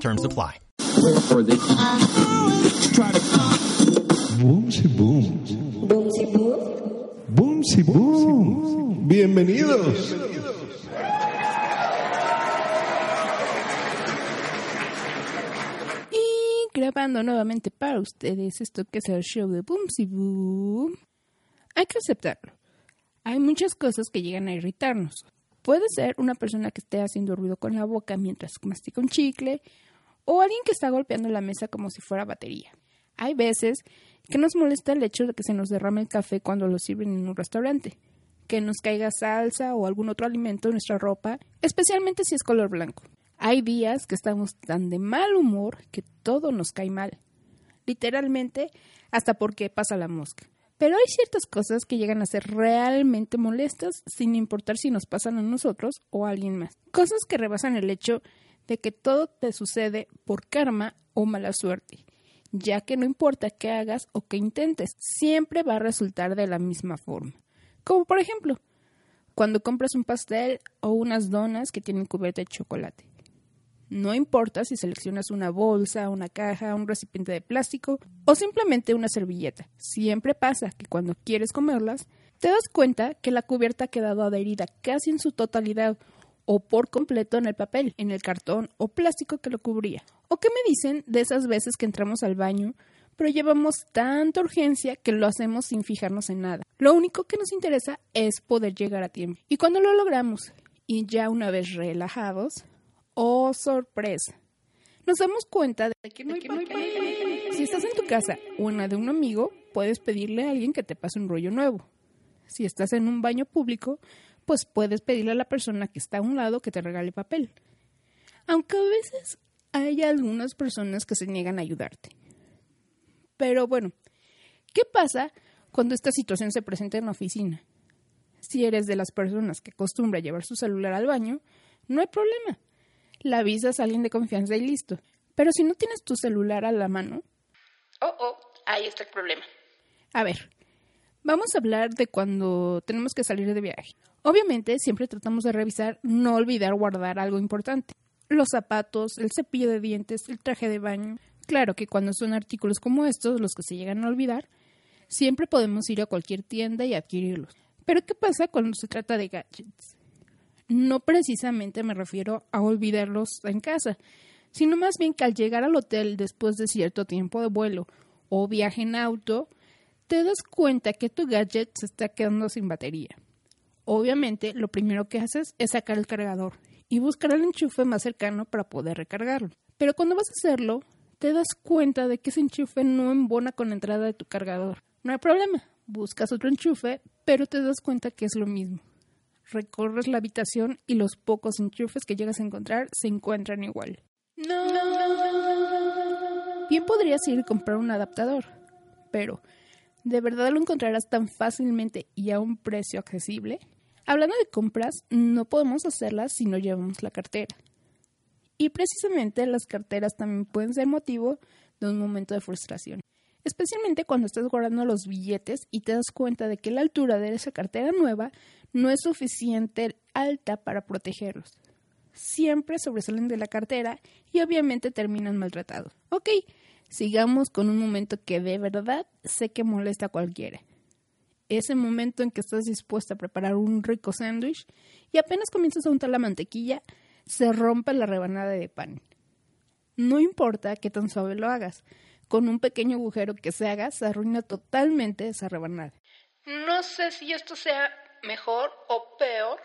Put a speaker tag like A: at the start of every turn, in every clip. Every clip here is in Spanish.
A: Terms apply.
B: Boomsy boom.
C: Boomsy boom.
B: Boomsy boom. Bienvenidos.
D: Y grabando nuevamente para ustedes esto que es el show de Boomsy Boom. Hay que aceptarlo. Hay muchas cosas que llegan a irritarnos. Puede ser una persona que esté haciendo ruido con la boca mientras mastica un chicle o alguien que está golpeando la mesa como si fuera batería. Hay veces que nos molesta el hecho de que se nos derrame el café cuando lo sirven en un restaurante, que nos caiga salsa o algún otro alimento en nuestra ropa, especialmente si es color blanco. Hay días que estamos tan de mal humor que todo nos cae mal. Literalmente, hasta porque pasa la mosca. Pero hay ciertas cosas que llegan a ser realmente molestas sin importar si nos pasan a nosotros o a alguien más. Cosas que rebasan el hecho de que todo te sucede por karma o mala suerte, ya que no importa qué hagas o qué intentes, siempre va a resultar de la misma forma. Como por ejemplo, cuando compras un pastel o unas donas que tienen cubierta de chocolate. No importa si seleccionas una bolsa, una caja, un recipiente de plástico o simplemente una servilleta. Siempre pasa que cuando quieres comerlas, te das cuenta que la cubierta ha quedado adherida casi en su totalidad o por completo en el papel, en el cartón o plástico que lo cubría. ¿O qué me dicen de esas veces que entramos al baño, pero llevamos tanta urgencia que lo hacemos sin fijarnos en nada? Lo único que nos interesa es poder llegar a tiempo. Y cuando lo logramos, y ya una vez relajados, ¡oh sorpresa! Nos damos cuenta de que. Si estás en tu casa o en la de un amigo, puedes pedirle a alguien que te pase un rollo nuevo. Si estás en un baño público, pues puedes pedirle a la persona que está a un lado que te regale papel. Aunque a veces hay algunas personas que se niegan a ayudarte. Pero bueno, ¿qué pasa cuando esta situación se presenta en la oficina? Si eres de las personas que acostumbra llevar su celular al baño, no hay problema. La avisas a alguien de confianza y listo. Pero si no tienes tu celular a la mano... Oh, oh, ahí está el problema. A ver, vamos a hablar de cuando tenemos que salir de viaje. Obviamente, siempre tratamos de revisar, no olvidar guardar algo importante. Los zapatos, el cepillo de dientes, el traje de baño. Claro que cuando son artículos como estos, los que se llegan a olvidar, siempre podemos ir a cualquier tienda y adquirirlos. Pero ¿qué pasa cuando se trata de gadgets? No precisamente me refiero a olvidarlos en casa, sino más bien que al llegar al hotel después de cierto tiempo de vuelo o viaje en auto, te das cuenta que tu gadget se está quedando sin batería. Obviamente, lo primero que haces es sacar el cargador y buscar el enchufe más cercano para poder recargarlo. Pero cuando vas a hacerlo, te das cuenta de que ese enchufe no embona con la entrada de tu cargador. No hay problema, buscas otro enchufe, pero te das cuenta que es lo mismo. Recorres la habitación y los pocos enchufes que llegas a encontrar se encuentran igual. No. Bien podrías ir a comprar un adaptador, pero ¿de verdad lo encontrarás tan fácilmente y a un precio accesible? Hablando de compras, no podemos hacerlas si no llevamos la cartera. Y precisamente las carteras también pueden ser motivo de un momento de frustración. Especialmente cuando estás guardando los billetes y te das cuenta de que la altura de esa cartera nueva no es suficiente alta para protegerlos. Siempre sobresalen de la cartera y obviamente terminan maltratados. Ok, sigamos con un momento que de verdad sé que molesta a cualquiera ese momento en que estás dispuesta a preparar un rico sándwich y apenas comienzas a untar la mantequilla, se rompe la rebanada de pan. No importa qué tan suave lo hagas, con un pequeño agujero que se haga se arruina totalmente esa rebanada. No sé si esto sea mejor o peor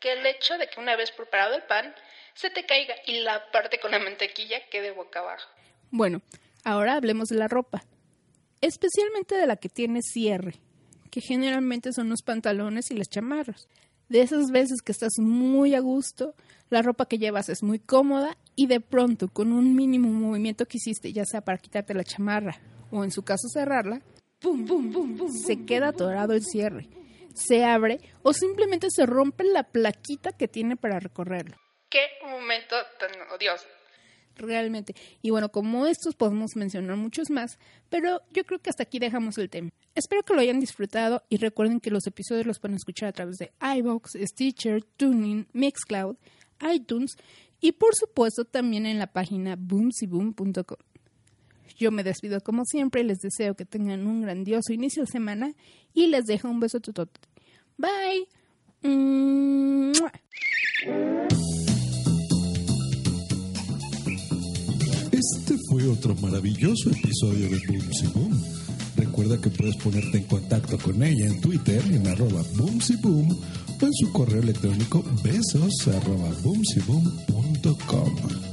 D: que el hecho de que una vez preparado el pan se te caiga y la parte con la mantequilla quede boca abajo. Bueno, ahora hablemos de la ropa, especialmente de la que tiene cierre que generalmente son los pantalones y las chamarras. De esas veces que estás muy a gusto, la ropa que llevas es muy cómoda y de pronto con un mínimo movimiento que hiciste, ya sea para quitarte la chamarra o en su caso cerrarla, ¡pum, pum, pum, pum! Se queda atorado el cierre, se abre o simplemente se rompe la plaquita que tiene para recorrerlo. ¡Qué momento tan odioso! Realmente. Y bueno, como estos podemos mencionar muchos más, pero yo creo que hasta aquí dejamos el tema. Espero que lo hayan disfrutado y recuerden que los episodios los pueden escuchar a través de iVoox, Stitcher, Tuning, Mixcloud, iTunes y por supuesto también en la página boomsyboom.com. Yo me despido como siempre, les deseo que tengan un grandioso inicio de semana y les dejo un beso totote. Bye.
B: Este otro maravilloso episodio de Boom Boom. Recuerda que puedes ponerte en contacto con ella en Twitter en arroba boomsyboom o en su correo electrónico besos arroba boomsyboom.com.